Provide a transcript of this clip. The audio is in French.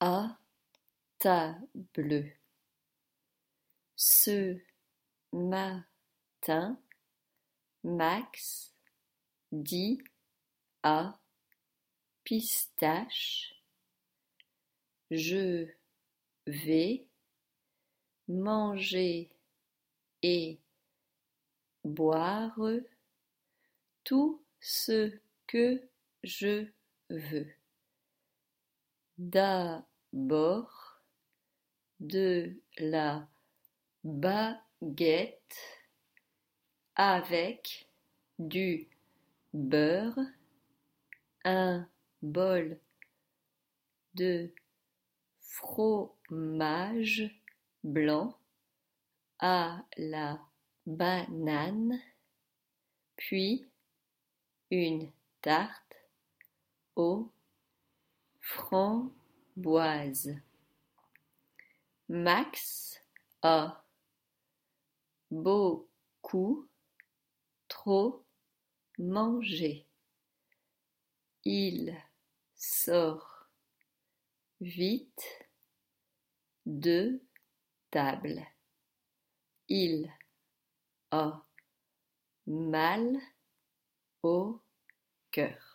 à table. Ce matin, Max dit à Pistache Je vais manger et boire tout ce que je veux. D'abord de la baguette avec du beurre, un bol de fromage blanc à la banane, puis une tarte aux framboises. Max a beaucoup trop mangé. Il sort vite de table. Il a mal au cœur.